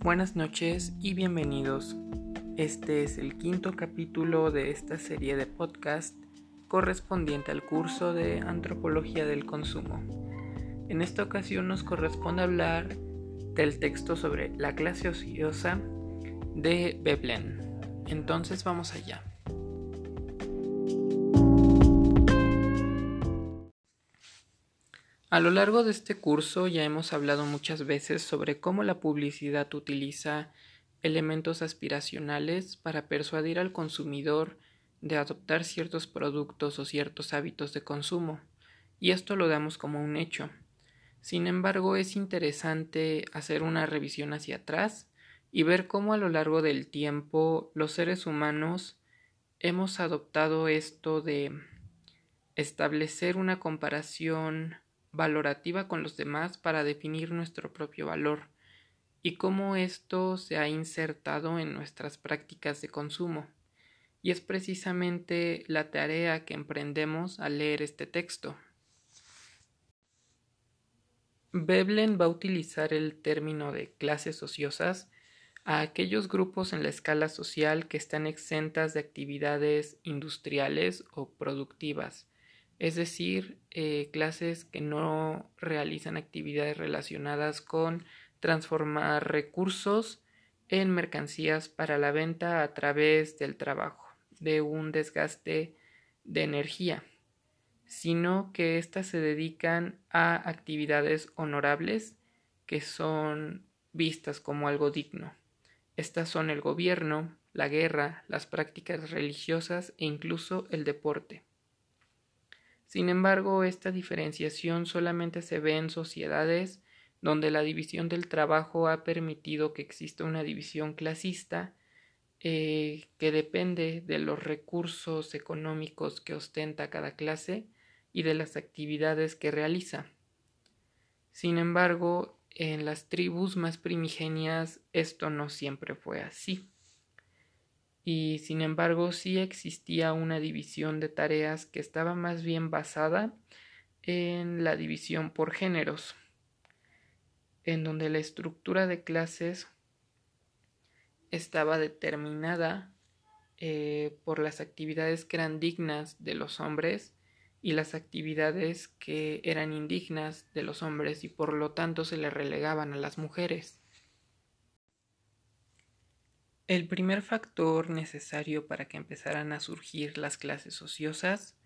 Buenas noches y bienvenidos. Este es el quinto capítulo de esta serie de podcast correspondiente al curso de Antropología del Consumo. En esta ocasión nos corresponde hablar del texto sobre la clase ociosa de Veblen. Entonces vamos allá. A lo largo de este curso ya hemos hablado muchas veces sobre cómo la publicidad utiliza elementos aspiracionales para persuadir al consumidor de adoptar ciertos productos o ciertos hábitos de consumo, y esto lo damos como un hecho. Sin embargo, es interesante hacer una revisión hacia atrás y ver cómo a lo largo del tiempo los seres humanos hemos adoptado esto de establecer una comparación valorativa con los demás para definir nuestro propio valor y cómo esto se ha insertado en nuestras prácticas de consumo. Y es precisamente la tarea que emprendemos al leer este texto. Veblen va a utilizar el término de clases ociosas a aquellos grupos en la escala social que están exentas de actividades industriales o productivas, es decir, eh, clases que no realizan actividades relacionadas con transformar recursos en mercancías para la venta a través del trabajo, de un desgaste de energía, sino que éstas se dedican a actividades honorables que son vistas como algo digno. Estas son el gobierno, la guerra, las prácticas religiosas e incluso el deporte. Sin embargo, esta diferenciación solamente se ve en sociedades donde la división del trabajo ha permitido que exista una división clasista eh, que depende de los recursos económicos que ostenta cada clase y de las actividades que realiza. Sin embargo, en las tribus más primigenias esto no siempre fue así y sin embargo sí existía una división de tareas que estaba más bien basada en la división por géneros, en donde la estructura de clases estaba determinada eh, por las actividades que eran dignas de los hombres y las actividades que eran indignas de los hombres y por lo tanto se le relegaban a las mujeres. El primer factor necesario para que empezaran a surgir las clases ociosas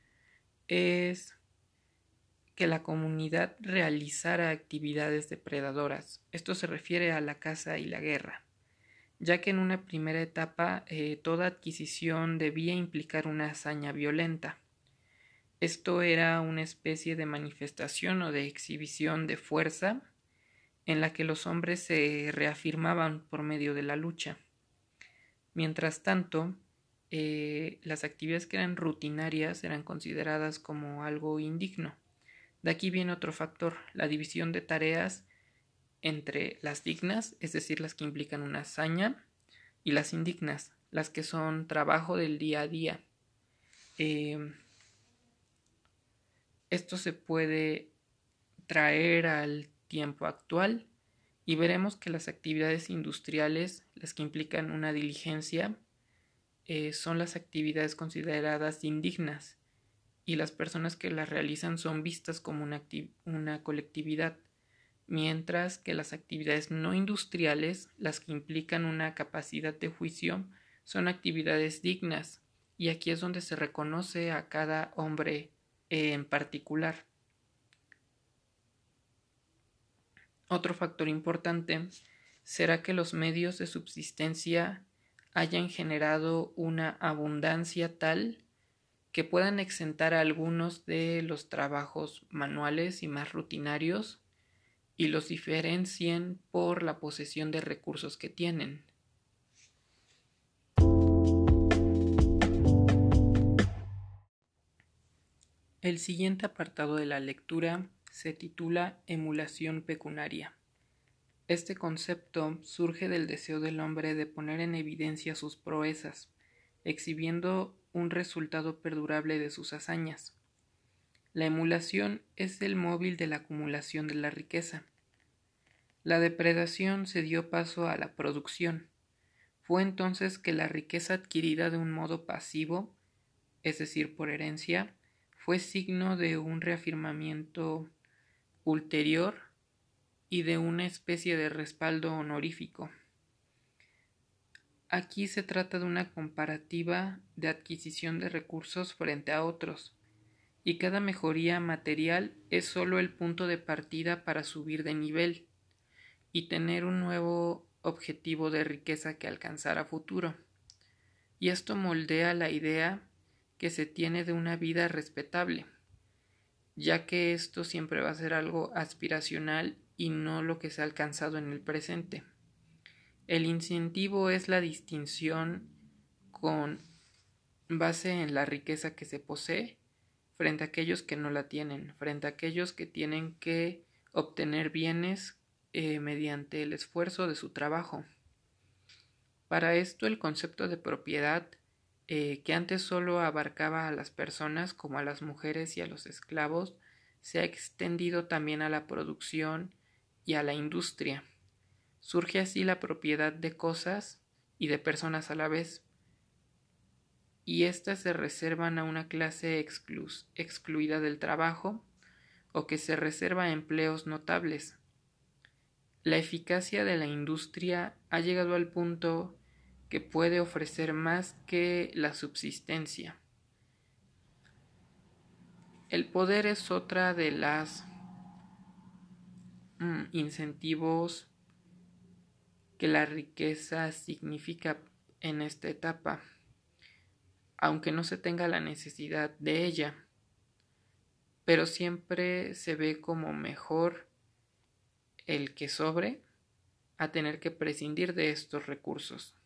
es que la comunidad realizara actividades depredadoras. Esto se refiere a la caza y la guerra, ya que en una primera etapa eh, toda adquisición debía implicar una hazaña violenta. Esto era una especie de manifestación o de exhibición de fuerza en la que los hombres se reafirmaban por medio de la lucha. Mientras tanto, eh, las actividades que eran rutinarias eran consideradas como algo indigno. De aquí viene otro factor, la división de tareas entre las dignas, es decir, las que implican una hazaña, y las indignas, las que son trabajo del día a día. Eh, esto se puede traer al tiempo actual y veremos que las actividades industriales, las que implican una diligencia, eh, son las actividades consideradas indignas y las personas que las realizan son vistas como una, una colectividad, mientras que las actividades no industriales, las que implican una capacidad de juicio, son actividades dignas y aquí es donde se reconoce a cada hombre en particular. Otro factor importante será que los medios de subsistencia hayan generado una abundancia tal que puedan exentar a algunos de los trabajos manuales y más rutinarios y los diferencien por la posesión de recursos que tienen. El siguiente apartado de la lectura se titula emulación pecunaria. Este concepto surge del deseo del hombre de poner en evidencia sus proezas, exhibiendo un resultado perdurable de sus hazañas. La emulación es el móvil de la acumulación de la riqueza. La depredación se dio paso a la producción. Fue entonces que la riqueza adquirida de un modo pasivo, es decir, por herencia, fue signo de un reafirmamiento ulterior y de una especie de respaldo honorífico. Aquí se trata de una comparativa de adquisición de recursos frente a otros, y cada mejoría material es sólo el punto de partida para subir de nivel y tener un nuevo objetivo de riqueza que alcanzar a futuro. Y esto moldea la idea que se tiene de una vida respetable, ya que esto siempre va a ser algo aspiracional y no lo que se ha alcanzado en el presente. El incentivo es la distinción con base en la riqueza que se posee frente a aquellos que no la tienen, frente a aquellos que tienen que obtener bienes eh, mediante el esfuerzo de su trabajo. Para esto el concepto de propiedad, eh, que antes solo abarcaba a las personas como a las mujeres y a los esclavos, se ha extendido también a la producción y a la industria. Surge así la propiedad de cosas y de personas a la vez, y éstas se reservan a una clase excluida del trabajo o que se reserva a empleos notables. La eficacia de la industria ha llegado al punto que puede ofrecer más que la subsistencia. El poder es otra de las mm, incentivos que la riqueza significa en esta etapa, aunque no se tenga la necesidad de ella, pero siempre se ve como mejor el que sobre a tener que prescindir de estos recursos.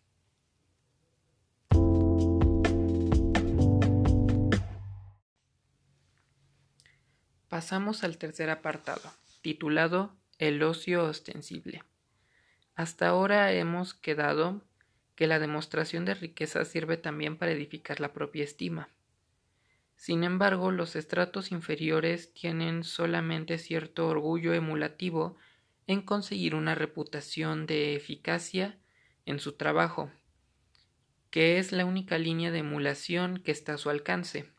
Pasamos al tercer apartado, titulado El ocio ostensible. Hasta ahora hemos quedado que la demostración de riqueza sirve también para edificar la propia estima. Sin embargo, los estratos inferiores tienen solamente cierto orgullo emulativo en conseguir una reputación de eficacia en su trabajo, que es la única línea de emulación que está a su alcance.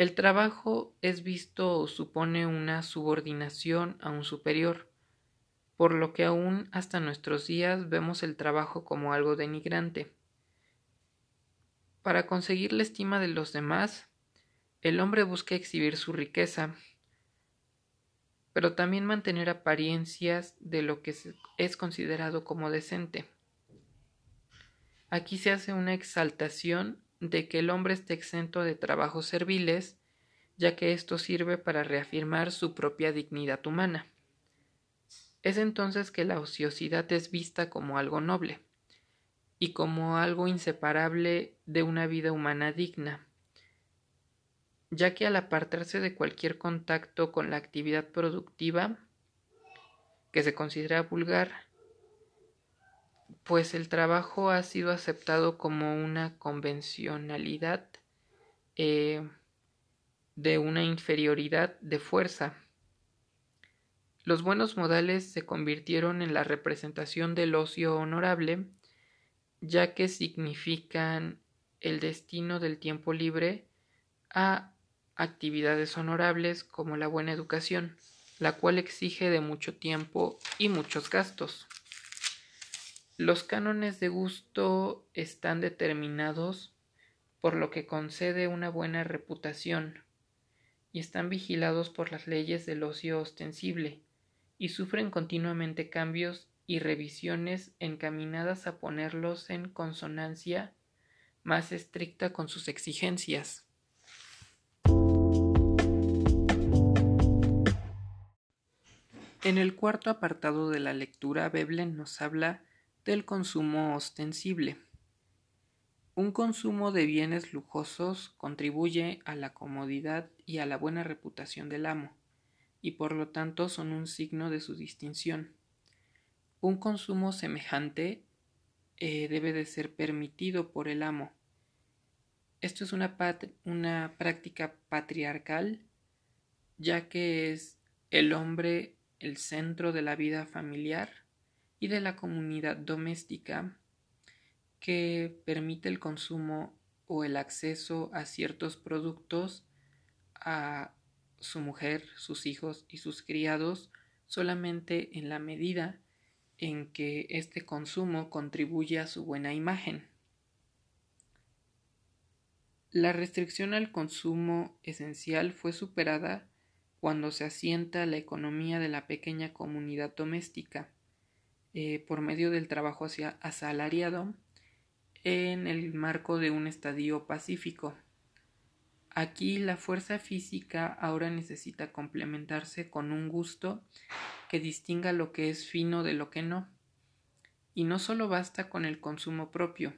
El trabajo es visto o supone una subordinación a un superior, por lo que aún hasta nuestros días vemos el trabajo como algo denigrante. Para conseguir la estima de los demás, el hombre busca exhibir su riqueza, pero también mantener apariencias de lo que es considerado como decente. Aquí se hace una exaltación de que el hombre esté exento de trabajos serviles, ya que esto sirve para reafirmar su propia dignidad humana. Es entonces que la ociosidad es vista como algo noble y como algo inseparable de una vida humana digna, ya que al apartarse de cualquier contacto con la actividad productiva, que se considera vulgar, pues el trabajo ha sido aceptado como una convencionalidad eh, de una inferioridad de fuerza los buenos modales se convirtieron en la representación del ocio honorable, ya que significan el destino del tiempo libre a actividades honorables como la buena educación, la cual exige de mucho tiempo y muchos gastos. Los cánones de gusto están determinados por lo que concede una buena reputación y están vigilados por las leyes del ocio ostensible, y sufren continuamente cambios y revisiones encaminadas a ponerlos en consonancia más estricta con sus exigencias. En el cuarto apartado de la lectura, Veblen nos habla del consumo ostensible. Un consumo de bienes lujosos contribuye a la comodidad y a la buena reputación del amo y por lo tanto son un signo de su distinción. Un consumo semejante eh, debe de ser permitido por el amo. Esto es una, una práctica patriarcal, ya que es el hombre el centro de la vida familiar y de la comunidad doméstica que permite el consumo o el acceso a ciertos productos a su mujer, sus hijos y sus criados solamente en la medida en que este consumo contribuye a su buena imagen. La restricción al consumo esencial fue superada cuando se asienta la economía de la pequeña comunidad doméstica eh, por medio del trabajo asalariado en el marco de un estadio pacífico. Aquí la fuerza física ahora necesita complementarse con un gusto que distinga lo que es fino de lo que no. Y no solo basta con el consumo propio,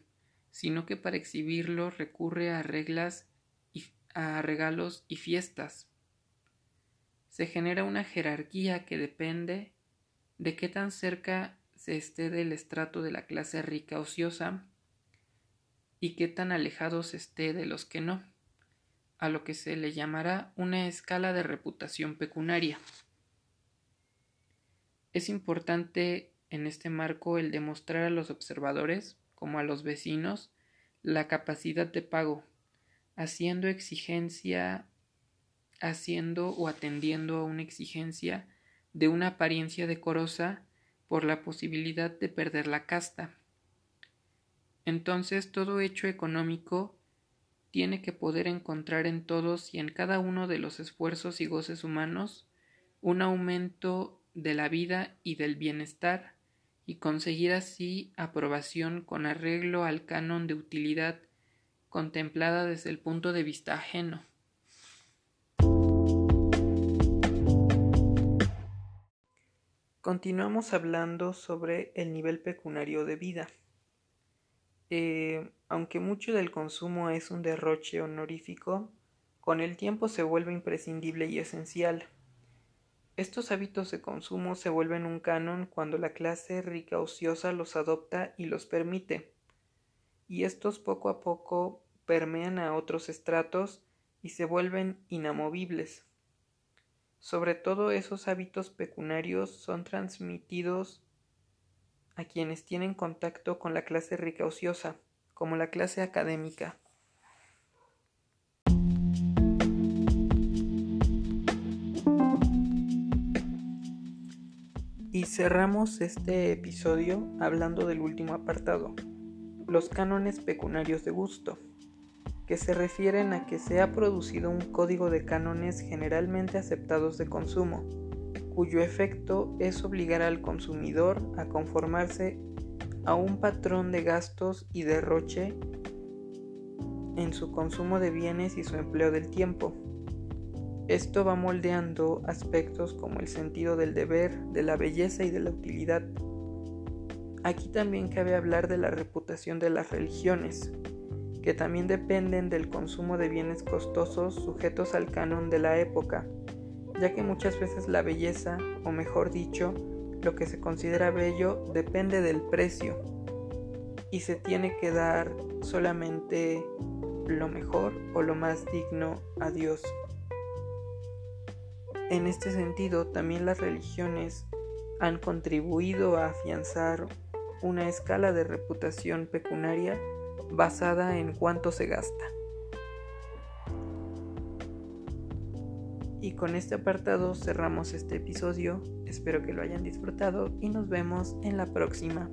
sino que para exhibirlo recurre a reglas y a regalos y fiestas. Se genera una jerarquía que depende de qué tan cerca se esté del estrato de la clase rica ociosa y qué tan alejados esté de los que no a lo que se le llamará una escala de reputación pecunaria. Es importante en este marco el demostrar a los observadores, como a los vecinos, la capacidad de pago, haciendo exigencia, haciendo o atendiendo a una exigencia de una apariencia decorosa por la posibilidad de perder la casta. Entonces todo hecho económico tiene que poder encontrar en todos y en cada uno de los esfuerzos y goces humanos un aumento de la vida y del bienestar y conseguir así aprobación con arreglo al canon de utilidad contemplada desde el punto de vista ajeno. Continuamos hablando sobre el nivel pecuniario de vida. Eh, aunque mucho del consumo es un derroche honorífico, con el tiempo se vuelve imprescindible y esencial. Estos hábitos de consumo se vuelven un canon cuando la clase rica ociosa los adopta y los permite, y estos poco a poco permean a otros estratos y se vuelven inamovibles. Sobre todo esos hábitos pecuniarios son transmitidos a quienes tienen contacto con la clase rica ociosa, como la clase académica. Y cerramos este episodio hablando del último apartado, los cánones pecuniarios de gusto, que se refieren a que se ha producido un código de cánones generalmente aceptados de consumo, cuyo efecto es obligar al consumidor a conformarse a un patrón de gastos y derroche en su consumo de bienes y su empleo del tiempo. Esto va moldeando aspectos como el sentido del deber, de la belleza y de la utilidad. Aquí también cabe hablar de la reputación de las religiones, que también dependen del consumo de bienes costosos sujetos al canon de la época, ya que muchas veces la belleza, o mejor dicho, lo que se considera bello depende del precio y se tiene que dar solamente lo mejor o lo más digno a Dios. En este sentido, también las religiones han contribuido a afianzar una escala de reputación pecunaria basada en cuánto se gasta. Y con este apartado cerramos este episodio. Espero que lo hayan disfrutado y nos vemos en la próxima.